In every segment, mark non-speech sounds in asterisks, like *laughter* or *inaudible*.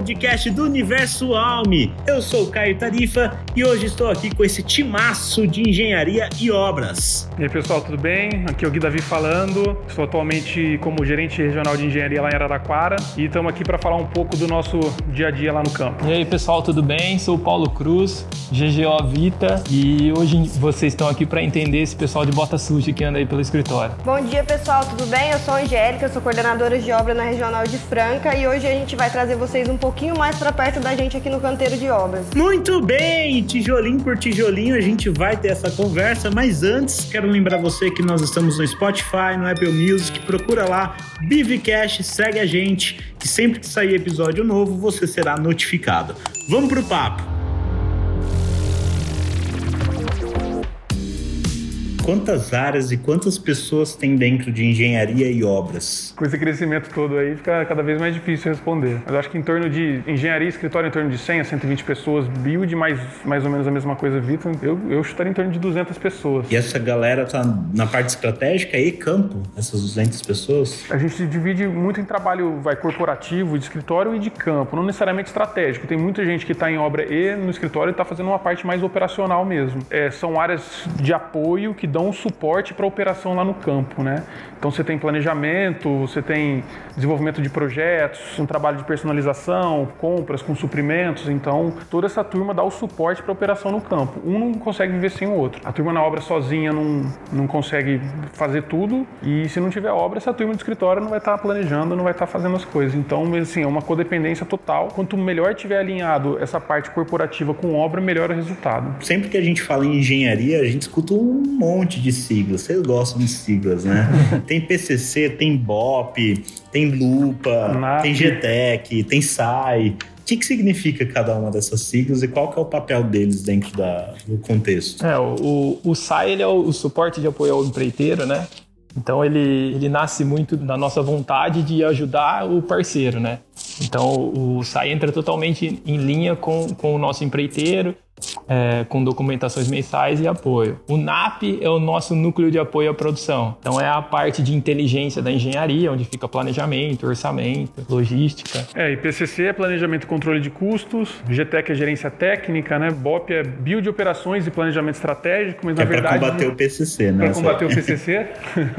podcast do Universo Alme. Eu sou o Caio Tarifa e hoje estou aqui com esse timaço de engenharia e obras. E aí, pessoal, tudo bem? Aqui é o Gui Davi falando. Estou atualmente como gerente regional de engenharia lá em Araraquara e estamos aqui para falar um pouco do nosso dia a dia lá no campo. E aí, pessoal, tudo bem? Sou o Paulo Cruz, GGO Vita e hoje vocês estão aqui para entender esse pessoal de bota suja que anda aí pelo escritório. Bom dia, pessoal, tudo bem? Eu sou a Angélica, sou coordenadora de obra na Regional de Franca e hoje a gente vai trazer vocês um pouquinho mais para perto da gente aqui no canteiro de obras. Muito bem, tijolinho por tijolinho a gente vai ter essa conversa, mas antes quero lembrar você que nós estamos no Spotify, no Apple Music, procura lá, Bivcast, segue a gente, que sempre que sair episódio novo você será notificado. Vamos pro papo. Quantas áreas e quantas pessoas tem dentro de engenharia e obras? Com esse crescimento todo aí, fica cada vez mais difícil responder. Mas acho que em torno de engenharia e escritório, em torno de 100 a 120 pessoas, build mais, mais ou menos a mesma coisa, Vitor, eu, eu chutaria em torno de 200 pessoas. E essa galera tá na parte estratégica e campo, essas 200 pessoas? A gente divide muito em trabalho vai corporativo, de escritório e de campo, não necessariamente estratégico. Tem muita gente que está em obra e no escritório está fazendo uma parte mais operacional mesmo. É, são áreas de apoio que dão um suporte para a operação lá no campo, né? Então você tem planejamento, você tem desenvolvimento de projetos, um trabalho de personalização, compras com suprimentos. Então toda essa turma dá o suporte para a operação no campo. Um não consegue viver sem o outro. A turma na obra sozinha não, não consegue fazer tudo e se não tiver obra, essa turma do escritório não vai estar tá planejando, não vai estar tá fazendo as coisas. Então, assim, é uma codependência total. Quanto melhor tiver alinhado essa parte corporativa com obra, melhor o resultado. Sempre que a gente fala em engenharia, a gente escuta um monte de siglas. Vocês gostam de siglas, né? *laughs* tem PCC, tem BOP, tem Lupa, tem GTEC, tem SAI. O que, que significa cada uma dessas siglas e qual que é o papel deles dentro da, do contexto? É, o, o SAI ele é o, o suporte de apoio ao empreiteiro, né? Então ele, ele nasce muito da nossa vontade de ajudar o parceiro, né? Então o SAI entra totalmente em linha com, com o nosso empreiteiro é, com documentações mensais e apoio. O NAP é o nosso núcleo de apoio à produção. Então é a parte de inteligência da engenharia, onde fica planejamento, orçamento, logística. É, e PCC é planejamento e controle de custos, GTEC é gerência técnica, né? BOP é build operações e planejamento estratégico, mas na é verdade... Para combater o PCC, né? Para combater o PCC.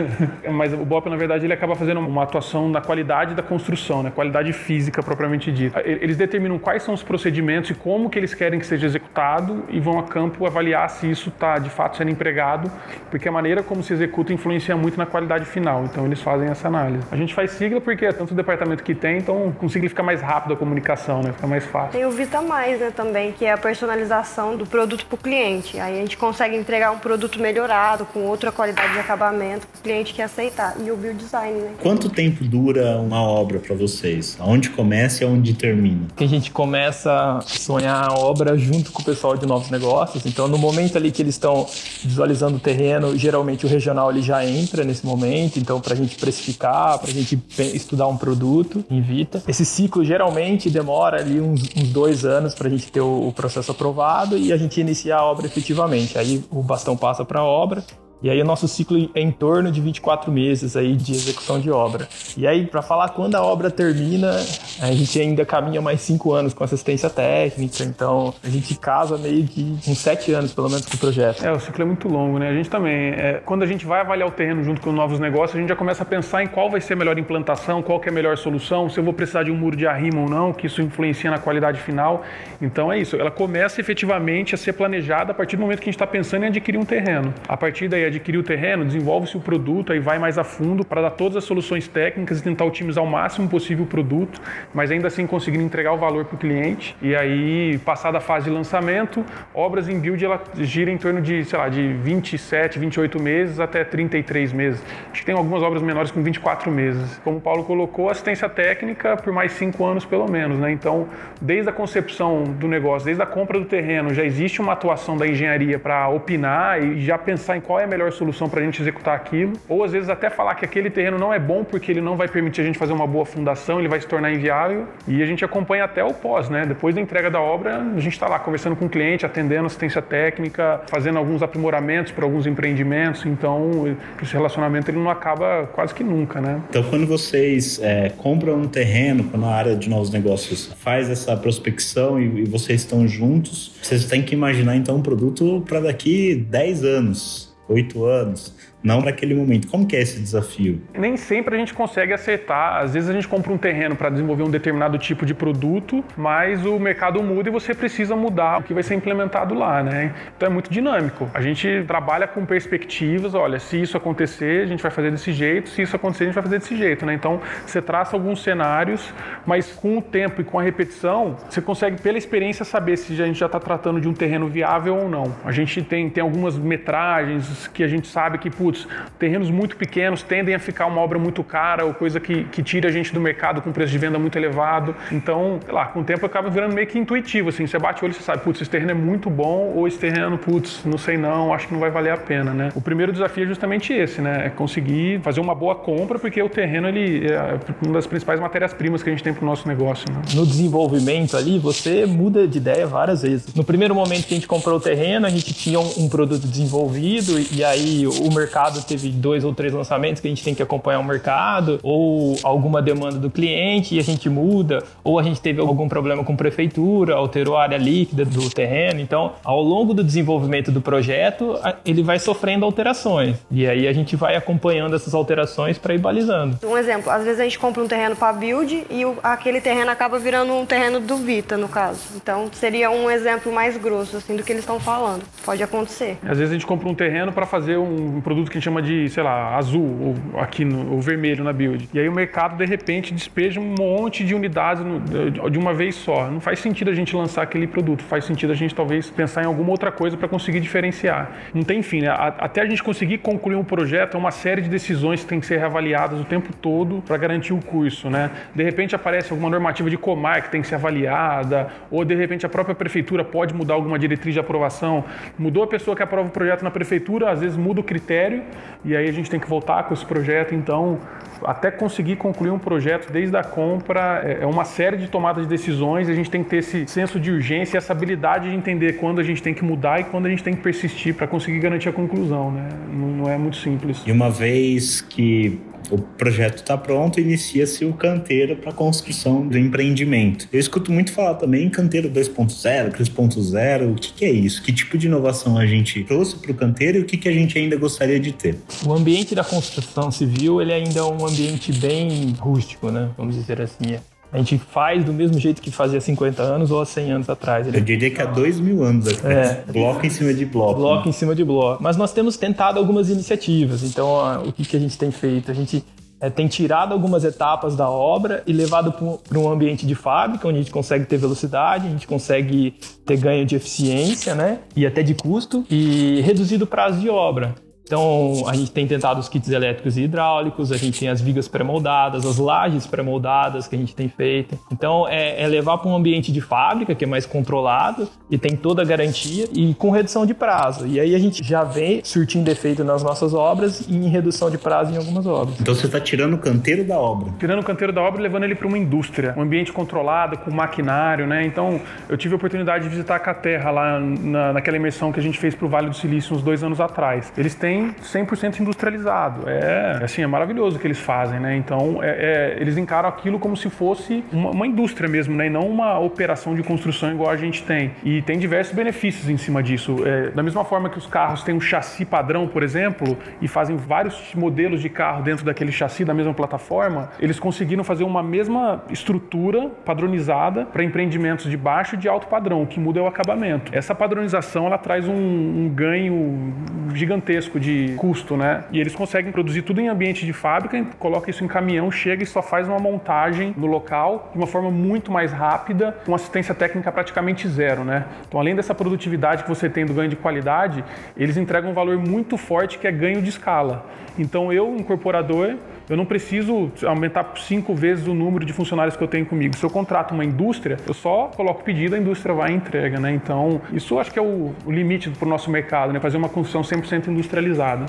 *laughs* mas o BOP, na verdade, ele acaba fazendo uma atuação na qualidade da construção, né? Qualidade física propriamente dita. Eles determinam quais são os procedimentos e como que eles querem que seja executado mercado e vão a campo avaliar se isso está de fato sendo empregado, porque a maneira como se executa influencia muito na qualidade final. Então eles fazem essa análise. A gente faz sigla porque é tanto o departamento que tem, então com sigla fica mais rápido a comunicação, né? Fica mais fácil. Tem o Vita Mais, né, também, que é a personalização do produto para o cliente. Aí a gente consegue entregar um produto melhorado, com outra qualidade de acabamento, para o cliente que aceitar. E o Build Design, né? Quanto tempo dura uma obra para vocês? Aonde começa e aonde termina? Que a gente começa a sonhar a obra junto com o pessoal pessoal de novos negócios. Então, no momento ali que eles estão visualizando o terreno, geralmente o regional ele já entra nesse momento. Então, para a gente precificar, para a gente estudar um produto, invita. Esse ciclo geralmente demora ali uns, uns dois anos para a gente ter o, o processo aprovado e a gente iniciar a obra efetivamente. Aí o bastão passa para a obra e aí o nosso ciclo é em torno de 24 meses aí de execução de obra. E aí, para falar quando a obra termina, a gente ainda caminha mais cinco anos com assistência técnica, então a gente casa meio que uns sete anos, pelo menos, com o projeto. É, o ciclo é muito longo, né? A gente também, é, quando a gente vai avaliar o terreno junto com novos negócios, a gente já começa a pensar em qual vai ser a melhor implantação, qual que é a melhor solução, se eu vou precisar de um muro de arrimo ou não, que isso influencia na qualidade final. Então é isso, ela começa efetivamente a ser planejada a partir do momento que a gente está pensando em adquirir um terreno. A partir daí adquirir o terreno, desenvolve-se o produto, aí vai mais a fundo para dar todas as soluções técnicas e tentar otimizar o máximo possível o produto, mas ainda assim conseguindo entregar o valor para o cliente. E aí, passada a fase de lançamento, obras em build ela gira em torno de, sei lá, de 27, 28 meses até 33 meses. Acho que tem algumas obras menores com 24 meses. Como o Paulo colocou, assistência técnica por mais 5 anos pelo menos, né? Então, desde a concepção do negócio, desde a compra do terreno, já existe uma atuação da engenharia para opinar e já pensar em qual é a melhor melhor solução para a gente executar aquilo, ou às vezes até falar que aquele terreno não é bom porque ele não vai permitir a gente fazer uma boa fundação, ele vai se tornar inviável e a gente acompanha até o pós, né? Depois da entrega da obra, a gente está lá conversando com o cliente, atendendo assistência técnica, fazendo alguns aprimoramentos para alguns empreendimentos, então esse relacionamento ele não acaba quase que nunca, né? Então quando vocês é, compram um terreno, quando a área de novos negócios faz essa prospecção e, e vocês estão juntos, vocês têm que imaginar então um produto para daqui 10 anos, 8 anos não para aquele momento. Como que é esse desafio? Nem sempre a gente consegue acertar. Às vezes a gente compra um terreno para desenvolver um determinado tipo de produto, mas o mercado muda e você precisa mudar o que vai ser implementado lá, né? Então é muito dinâmico. A gente trabalha com perspectivas, olha, se isso acontecer, a gente vai fazer desse jeito, se isso acontecer, a gente vai fazer desse jeito, né? Então você traça alguns cenários, mas com o tempo e com a repetição, você consegue pela experiência saber se a gente já está tratando de um terreno viável ou não. A gente tem, tem algumas metragens que a gente sabe que, putz, terrenos muito pequenos tendem a ficar uma obra muito cara ou coisa que, que tira a gente do mercado com preço de venda muito elevado. Então, sei lá, com o tempo acaba virando meio que intuitivo, assim, você bate o olho e você sabe, putz, esse terreno é muito bom ou esse terreno, putz, não sei não, acho que não vai valer a pena, né? O primeiro desafio é justamente esse, né? É conseguir fazer uma boa compra, porque o terreno, ele é uma das principais matérias-primas que a gente tem para o nosso negócio, né? No desenvolvimento ali, você muda de ideia várias vezes. No primeiro momento que a gente comprou o terreno, a gente tinha um produto desenvolvido e aí o mercado mercado teve dois ou três lançamentos que a gente tem que acompanhar o mercado, ou alguma demanda do cliente e a gente muda, ou a gente teve algum problema com prefeitura, alterou a área líquida do terreno. Então, ao longo do desenvolvimento do projeto, ele vai sofrendo alterações. E aí a gente vai acompanhando essas alterações para ir balizando. Um exemplo, às vezes a gente compra um terreno para build e o, aquele terreno acaba virando um terreno do Vita, no caso. Então, seria um exemplo mais grosso assim do que eles estão falando. Pode acontecer. Às vezes a gente compra um terreno para fazer um produto que a gente chama de, sei lá, azul, ou aqui no ou vermelho na build. E aí o mercado, de repente, despeja um monte de unidades no, de uma vez só. Não faz sentido a gente lançar aquele produto, faz sentido a gente talvez pensar em alguma outra coisa para conseguir diferenciar. Não tem fim, né? Até a gente conseguir concluir um projeto, é uma série de decisões que tem que ser reavaliadas o tempo todo para garantir o curso, né? De repente aparece alguma normativa de comar que tem que ser avaliada, ou de repente a própria prefeitura pode mudar alguma diretriz de aprovação. Mudou a pessoa que aprova o projeto na prefeitura, às vezes muda o critério e aí a gente tem que voltar com esse projeto. Então, até conseguir concluir um projeto desde a compra, é, é uma série de tomadas de decisões. A gente tem que ter esse senso de urgência essa habilidade de entender quando a gente tem que mudar e quando a gente tem que persistir para conseguir garantir a conclusão. Né? Não, não é muito simples. E uma vez que o projeto está pronto, inicia-se o canteiro para a construção do empreendimento. Eu escuto muito falar também em canteiro 2.0, 3.0. O que, que, é isso? Que tipo de inovação a gente trouxe para o canteiro e o que, que a gente ainda gostaria de ter? O ambiente da construção civil ele ainda é um ambiente bem rústico, né? Vamos dizer assim. A gente faz do mesmo jeito que fazia 50 anos ou há 100 anos atrás. Ele... Eu diria que há 2 mil anos atrás. É. Bloco em cima de bloco. Bloco né? em cima de bloco. Mas nós temos tentado algumas iniciativas. Então, o que, que a gente tem feito? A gente é, tem tirado algumas etapas da obra e levado para um ambiente de fábrica, onde a gente consegue ter velocidade, a gente consegue ter ganho de eficiência né? e até de custo, e reduzido o prazo de obra. Então, a gente tem tentado os kits elétricos e hidráulicos, a gente tem as vigas pré-moldadas, as lajes pré-moldadas que a gente tem feito. Então, é, é levar para um ambiente de fábrica, que é mais controlado e tem toda a garantia e com redução de prazo. E aí a gente já vem surtindo efeito nas nossas obras e em redução de prazo em algumas obras. Então, você está tirando o canteiro da obra. Tirando o canteiro da obra e levando ele para uma indústria, um ambiente controlado, com maquinário, né? Então, eu tive a oportunidade de visitar a Caterra lá na, naquela imersão que a gente fez para o Vale do Silício uns dois anos atrás. Eles têm 100% industrializado. É, assim, é maravilhoso o que eles fazem, né? Então, é, é, eles encaram aquilo como se fosse uma, uma, indústria mesmo, né? E não uma operação de construção igual a gente tem. E tem diversos benefícios em cima disso. É, da mesma forma que os carros têm um chassi padrão, por exemplo, e fazem vários modelos de carro dentro daquele chassi da mesma plataforma, eles conseguiram fazer uma mesma estrutura padronizada para empreendimentos de baixo e de alto padrão. O que muda é o acabamento. Essa padronização ela traz um, um ganho gigantesco de de custo, né? E eles conseguem produzir tudo em ambiente de fábrica, coloca isso em caminhão, chega e só faz uma montagem no local de uma forma muito mais rápida, com assistência técnica praticamente zero, né? Então, além dessa produtividade que você tem do ganho de qualidade, eles entregam um valor muito forte que é ganho de escala. Então, eu, incorporador, Eu não preciso aumentar cinco vezes o número de funcionários que eu tenho comigo. Se eu contrato uma indústria, eu só coloco pedido, a indústria vai e entrega, né? Então, isso acho que é o, o limite para o nosso mercado, né? Fazer uma construção 100% industrializada.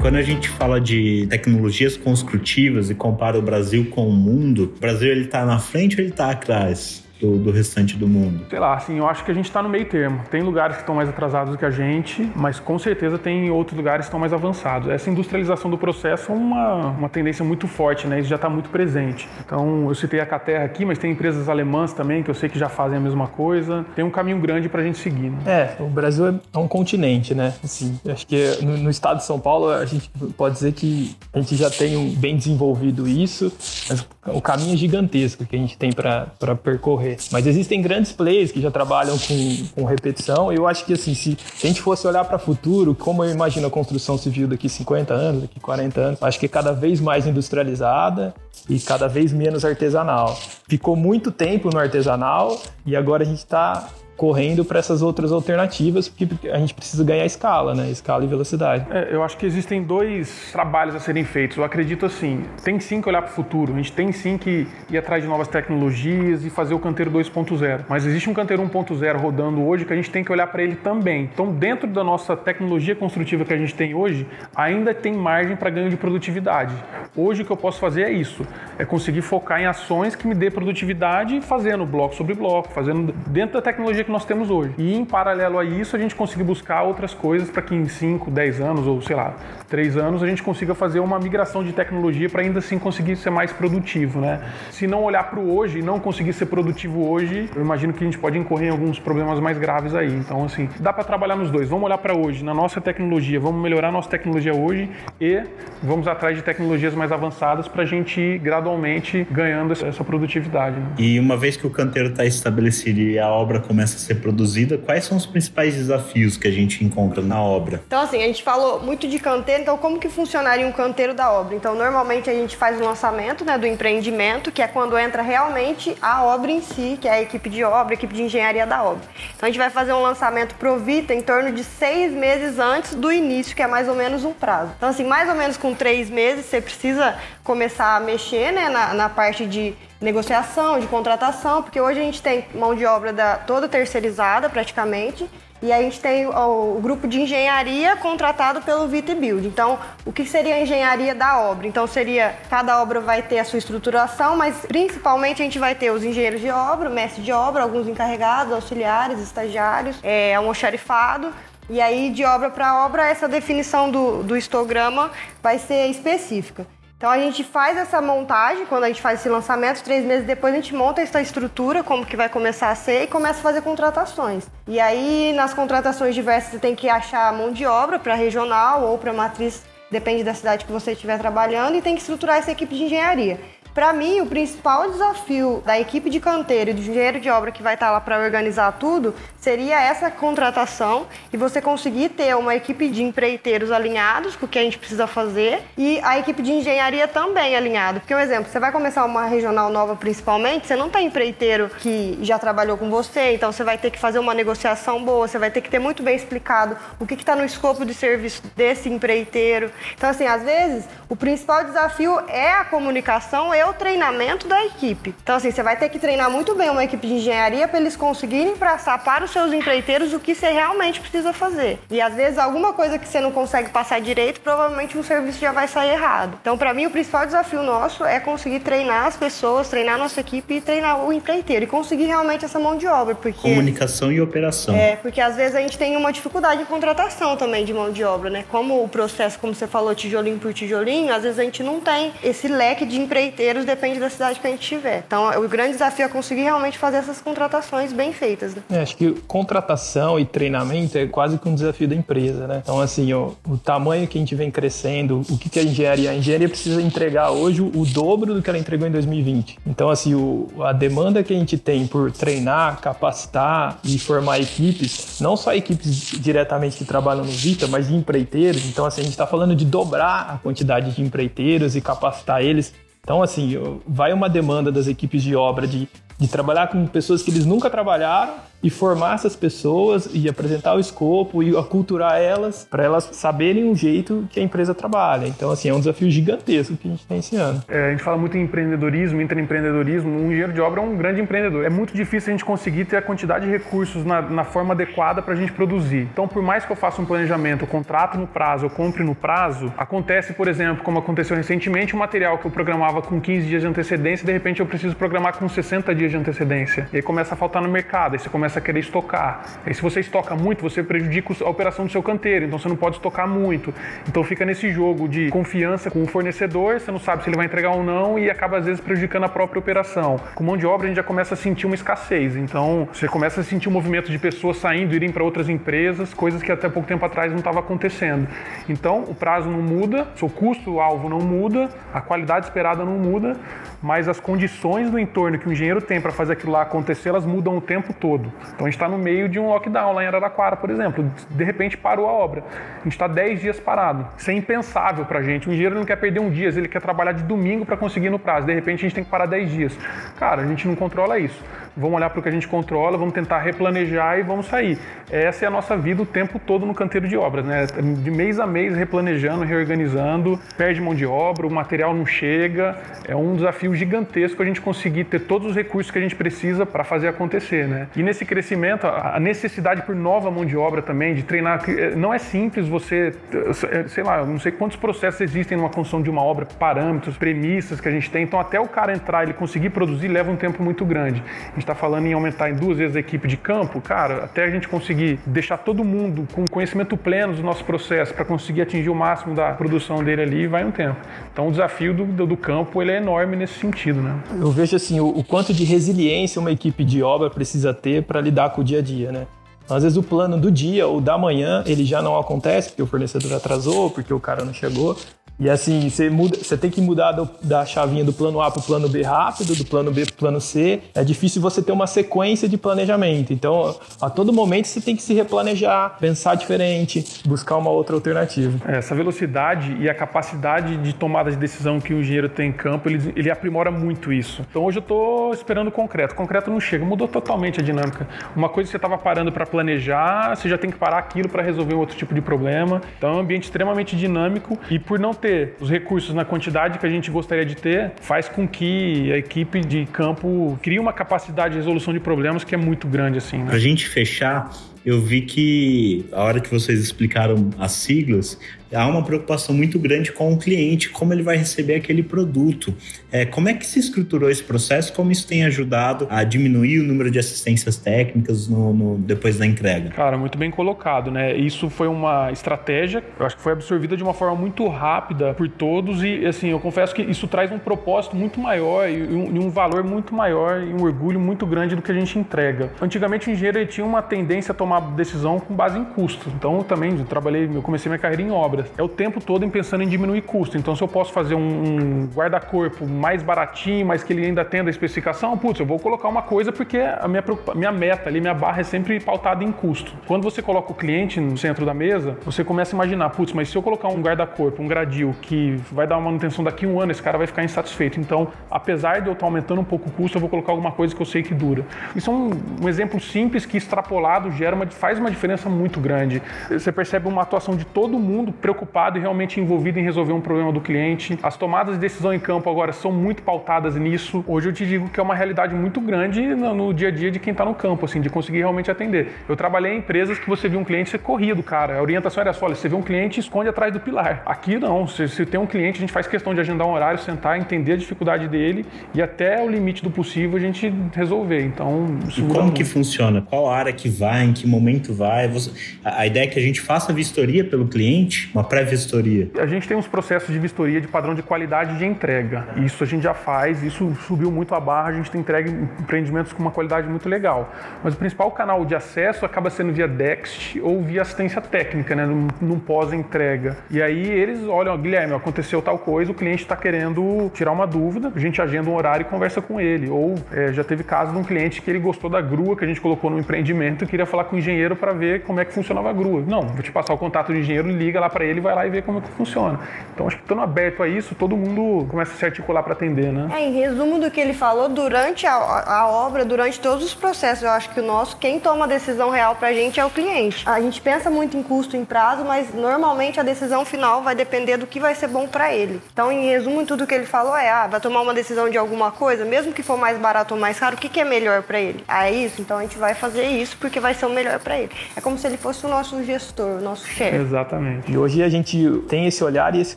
Quando a gente fala de tecnologias construtivas e compara o Brasil com o mundo, o Brasil ele está na frente ou ele está atrás? Do, do, restante do mundo? Sei lá, assim, eu acho que a gente está no meio termo. Tem lugares que estão mais atrasados do que a gente, mas com certeza tem outros lugares que estão mais avançados. Essa industrialização do processo é uma, uma tendência muito forte, né? Isso já está muito presente. Então, eu citei a Caterra aqui, mas tem empresas alemãs também que eu sei que já fazem a mesma coisa. Tem um caminho grande para a gente seguir. Né? É, o Brasil é um continente, né? Assim, acho que no, no, estado de São Paulo a gente pode dizer que a gente já tem um, bem desenvolvido isso, mas o caminho é gigantesco que a gente tem para percorrer correr. Mas existem grandes players que já trabalham com, com repetição. Eu acho que assim, se a gente fosse olhar para o futuro, como eu imagino a construção civil daqui 50 anos, daqui 40 anos, acho que é cada vez mais industrializada e cada vez menos artesanal. Ficou muito tempo no artesanal e agora a gente está correndo para essas outras alternativas, porque a gente precisa ganhar escala, né? Escala e velocidade. É, eu acho que existem dois trabalhos a serem feitos. Eu acredito assim, tem sim que olhar para o futuro, a gente tem sim que ir atrás de novas tecnologias e fazer o canteiro 2.0. Mas existe um canteiro 1.0 rodando hoje que a gente tem que olhar para ele também. Então, dentro da nossa tecnologia construtiva que a gente tem hoje, ainda tem margem para ganho de produtividade. Hoje o que eu posso fazer é isso, é conseguir focar em ações que me dê produtividade fazendo bloco sobre bloco, fazendo dentro da tecnologia que nós temos hoje. E em paralelo a isso, a gente conseguir buscar outras coisas para que em 5, 10 anos ou sei lá, 3 anos a gente consiga fazer uma migração de tecnologia para ainda assim conseguir ser mais produtivo, né? Se não olhar para o hoje e não conseguir ser produtivo hoje, eu imagino que a gente pode incorrer em alguns problemas mais graves aí. Então, assim, dá para trabalhar nos dois. Vamos olhar para hoje, na nossa tecnologia, vamos melhorar a nossa tecnologia hoje e vamos atrás de tecnologias mais avançadas para a gente ir gradualmente ganhando essa produtividade. Né? E uma vez que o canteiro está estabelecido e a obra começa a ser produzida, quais são os principais desafios que a gente encontra na obra? Então, assim, a gente falou muito de canteiro, então como que funcionaria um canteiro da obra? Então, normalmente a gente faz o lançamento né, do empreendimento, que é quando entra realmente a obra em si, que é a equipe de obra, a equipe de engenharia da obra. Então, a gente vai fazer um lançamento provita em torno de seis meses antes do início, que é mais ou menos um prazo. Então, assim, mais ou menos com três meses, você precisa começar a mexer né, na, na parte de negociação, de contratação, porque hoje a gente tem mão de obra da, toda terceirizada praticamente. E a gente tem o, o grupo de engenharia contratado pelo Vita Build. Então, o que seria a engenharia da obra? Então, seria cada obra vai ter a sua estruturação, mas principalmente a gente vai ter os engenheiros de obra, mestre de obra, alguns encarregados, auxiliares, estagiários, é, almoxarifado. E aí, de obra para obra, essa definição do, do histograma vai ser específica. Então a gente faz essa montagem, quando a gente faz esse lançamento, três meses depois a gente monta essa estrutura, como que vai começar a ser, e começa a fazer contratações. E aí nas contratações diversas você tem que achar mão de obra para regional ou para matriz, depende da cidade que você estiver trabalhando, e tem que estruturar essa equipe de engenharia. Para mim, o principal desafio da equipe de canteiro e do engenheiro de obra que vai estar lá para organizar tudo seria essa contratação e você conseguir ter uma equipe de empreiteiros alinhados com o que a gente precisa fazer e a equipe de engenharia também alinhada. Porque, um exemplo, você vai começar uma regional nova principalmente, você não tem empreiteiro que já trabalhou com você, então você vai ter que fazer uma negociação boa, você vai ter que ter muito bem explicado o que está no escopo de serviço desse empreiteiro. Então, assim, às vezes, o principal desafio é a comunicação e o treinamento da equipe. Então, assim, você vai ter que treinar muito bem uma equipe de engenharia para eles conseguirem passar para os seus empreiteiros o que você realmente precisa fazer. E às vezes, alguma coisa que você não consegue passar direito, provavelmente um serviço já vai sair errado. Então, para mim, o principal desafio nosso é conseguir treinar as pessoas, treinar a nossa equipe e treinar o empreiteiro e conseguir realmente essa mão de obra. Porque, Comunicação e operação. É, porque às vezes a gente tem uma dificuldade em contratação também de mão de obra, né? Como o processo, como você falou, tijolinho por tijolinho, às vezes a gente não tem esse leque de empreiteiros depende da cidade que a gente tiver. Então, o grande desafio é conseguir realmente fazer essas contratações bem feitas. Né? É, acho que contratação e treinamento é quase que um desafio da empresa, né? Então, assim, o, o tamanho que a gente vem crescendo, o que, que a engenharia? A engenharia precisa entregar hoje o, o dobro do que ela entregou em 2020. Então, assim, o, a demanda que a gente tem por treinar, capacitar e formar equipes, não só equipes diretamente que trabalham no Vita, mas de empreiteiros. Então, assim, a gente está falando de dobrar a quantidade de empreiteiros e capacitar eles então, assim, vai uma demanda das equipes de obra de, de trabalhar com pessoas que eles nunca trabalharam e formar essas pessoas e apresentar o escopo e aculturar elas para elas saberem o jeito que a empresa trabalha. Então, assim, é um desafio gigantesco que a gente tem esse ano. É, a gente fala muito em empreendedorismo, intraempreendedorismo. Um engenheiro de obra é um grande empreendedor. É muito difícil a gente conseguir ter a quantidade de recursos na, na forma adequada para a gente produzir. Então, por mais que eu faça um planejamento, eu contrato no prazo, eu compre no prazo, acontece, por exemplo, como aconteceu recentemente, um material que eu programava com 15 dias de antecedência, de repente eu preciso programar com 60 dias de antecedência. E aí começa a faltar no mercado, aí você começa a querer estocar. Aí se você estoca muito, você prejudica a operação do seu canteiro, então você não pode estocar muito. Então fica nesse jogo de confiança com o fornecedor, você não sabe se ele vai entregar ou não e acaba às vezes prejudicando a própria operação. Com mão de obra a gente já começa a sentir uma escassez, então você começa a sentir um movimento de pessoas saindo, irem para outras empresas, coisas que até pouco tempo atrás não estava acontecendo. Então o prazo não muda, seu custo-alvo não muda, a qualidade esperada não muda, mas as condições do entorno que o engenheiro tem para fazer aquilo lá acontecer, elas mudam o tempo todo. Então a gente está no meio de um lockdown lá em Araraquara, por exemplo. De repente parou a obra. A gente está 10 dias parado. Isso é impensável para a gente. O engenheiro não quer perder um dia, ele quer trabalhar de domingo para conseguir no prazo. De repente a gente tem que parar 10 dias. Cara, a gente não controla isso vamos olhar para o que a gente controla, vamos tentar replanejar e vamos sair. Essa é a nossa vida o tempo todo no canteiro de obras, né? De mês a mês replanejando, reorganizando, perde mão de obra, o material não chega. É um desafio gigantesco a gente conseguir ter todos os recursos que a gente precisa para fazer acontecer, né? E nesse crescimento, a necessidade por nova mão de obra também, de treinar, eh, não é simples você, eh, sei lá, não sei quantos processos existem numa construção de uma obra, parâmetros, premissas que a gente tem. Então, até o cara entrar, ele conseguir produzir, leva um tempo muito grande. A gente está falando em aumentar em duas vezes a equipe de campo, cara, até a gente conseguir deixar todo mundo com conhecimento pleno do nosso processo para conseguir atingir o máximo da produção dele ali, vai um tempo. Então o desafio do, do, campo ele é enorme nesse sentido, né? Eu vejo assim o, o quanto de resiliência uma equipe de obra precisa ter para lidar com o dia a dia, né? Às vezes o plano do dia ou da manhã ele já não acontece porque o fornecedor atrasou, porque o cara não chegou. E assim, você, muda, você tem que mudar do, da chavinha do plano A para o plano B rápido, do plano B para o plano C. É difícil você ter uma sequência de planejamento. Então, a todo momento você tem que se replanejar, pensar diferente, buscar uma outra alternativa. É, essa velocidade e a capacidade de tomada de decisão que o engenheiro tem em campo, ele, ele aprimora muito isso. Então, hoje eu estou esperando concreto. Concreto não chega, mudou totalmente a dinâmica. Uma coisa que você estava parando para planejar, você já tem que parar aquilo para resolver um outro tipo de problema. Então, é um ambiente extremamente dinâmico e por não ter ter os recursos na quantidade que a gente gostaria de ter, faz com que a equipe de campo crie uma capacidade de resolução de problemas que é muito grande assim. Né? A gente fechar, eu vi que a hora que vocês explicaram as siglas, há uma preocupação muito grande com o cliente, como ele vai receber aquele produto. É, como é que se estruturou esse processo? Como isso tem ajudado a diminuir o número de assistências técnicas no, no, depois da entrega? Cara, muito bem colocado, né? Isso foi uma estratégia, eu acho que foi absorvida de uma forma muito rápida por todos e, assim, eu confesso que isso traz um propósito muito maior e um, e um valor muito maior e um orgulho muito grande do que a gente entrega. Antigamente o engenheiro tinha uma tendência a tomar decisão com base em custo. Então eu também eu trabalhei, eu comecei minha carreira em obras. É o tempo todo em pensando em diminuir custo. Então se eu posso fazer um, um guarda-corpo mais baratinho, mas que ele ainda tenda a especificação, putz, eu vou colocar uma coisa porque a minha, minha meta ali, minha barra é sempre pautada em custo. Quando você coloca o cliente no centro da mesa, você começa a imaginar, putz, mas se eu colocar um guarda-corpo, um gradil que vai dar uma manutenção daqui a um ano, esse cara vai ficar insatisfeito. Então, apesar de eu estar aumentando um pouco o custo, eu vou colocar alguma coisa que eu sei que dura. Isso é um, um exemplo simples que extrapolado gera uma, faz uma diferença muito grande. Você percebe uma atuação de todo mundo preocupado e realmente envolvido em resolver um problema do cliente. As tomadas de decisão em campo agora são muito pautadas nisso. Hoje eu te digo que é uma realidade muito grande no, no dia a dia de quem está no campo, assim, de conseguir realmente atender. Eu trabalhei em empresas que você viu um cliente, você corria do cara. A orientação era só, olha, você vê um cliente, esconde atrás do pilar. Aqui não, se, se tem um cliente, a gente faz questão de agendar um horário, sentar, entender a dificuldade dele e até o limite do possível a gente resolver. Então, isso e como muito. que funciona? Qual área que vai, em que momento vai? Você... A ideia é que a gente faça vistoria pelo cliente, uma pré-vistoria. A gente tem uns processos de vistoria de padrão de qualidade de entrega. Isso a gente já faz, isso subiu muito a barra, a gente tem entregue empreendimentos com uma qualidade muito legal. Mas o principal canal de acesso acaba sendo via Dext ou via assistência técnica, né, num, num pós-entrega. E aí eles olham, Guilherme, aconteceu tal coisa, o cliente está querendo tirar uma dúvida, a gente agenda um horário e conversa com ele. Ou é, já teve caso de um cliente que ele gostou da grua que a gente colocou no empreendimento e queria falar com o engenheiro para ver como é que funcionava a grua. Não, vou te passar o contato do engenheiro, liga lá para ele, vai lá e vê como é que funciona. Então acho que estando aberto a isso, todo mundo começa a se articular para atender, né? É, em resumo do que ele falou, durante a, a obra, durante todos os processos, eu acho que o nosso, quem toma a decisão real para a gente é o cliente. A gente pensa muito em custo, em prazo, mas normalmente a decisão final vai depender do que vai ser bom para ele. Então, em resumo, tudo que ele falou é, ah, vai tomar uma decisão de alguma coisa, mesmo que for mais barato ou mais caro, o que, que é melhor para ele? Ah, é isso? Então a gente vai fazer isso porque vai ser o melhor para ele. É como se ele fosse o nosso gestor, o nosso chefe. Exatamente. E hoje a gente tem esse olhar e esse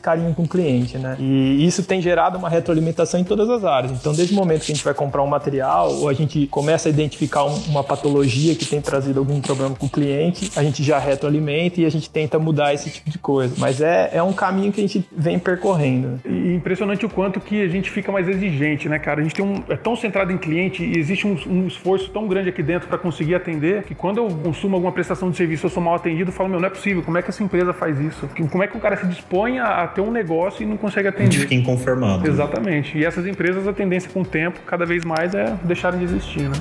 carinho com o cliente, né? E isso tem gerado uma retroalimentação em todas as áreas. Então, desde o momento que a gente vai comprar um material ou a gente começa a identificar uma patologia que tem trazido algum problema com o cliente, a gente já retroalimenta e a gente tenta mudar esse tipo de coisa. Mas é, é um caminho que a gente vem percorrendo. E impressionante o quanto que a gente fica mais exigente, né, cara? A gente tem um, é tão centrado em cliente e existe um, um esforço tão grande aqui dentro para conseguir atender que quando eu consumo alguma prestação de serviço eu sou mal atendido, eu falo, meu, não é possível, como é que essa empresa faz isso? Como é que o cara se dispõe a, a ter um negócio e não consegue atender? A gente fica inconformado. Exatamente. E essas empresas, a tendência com o tempo, cada vez mais, é deixarem de existir, né?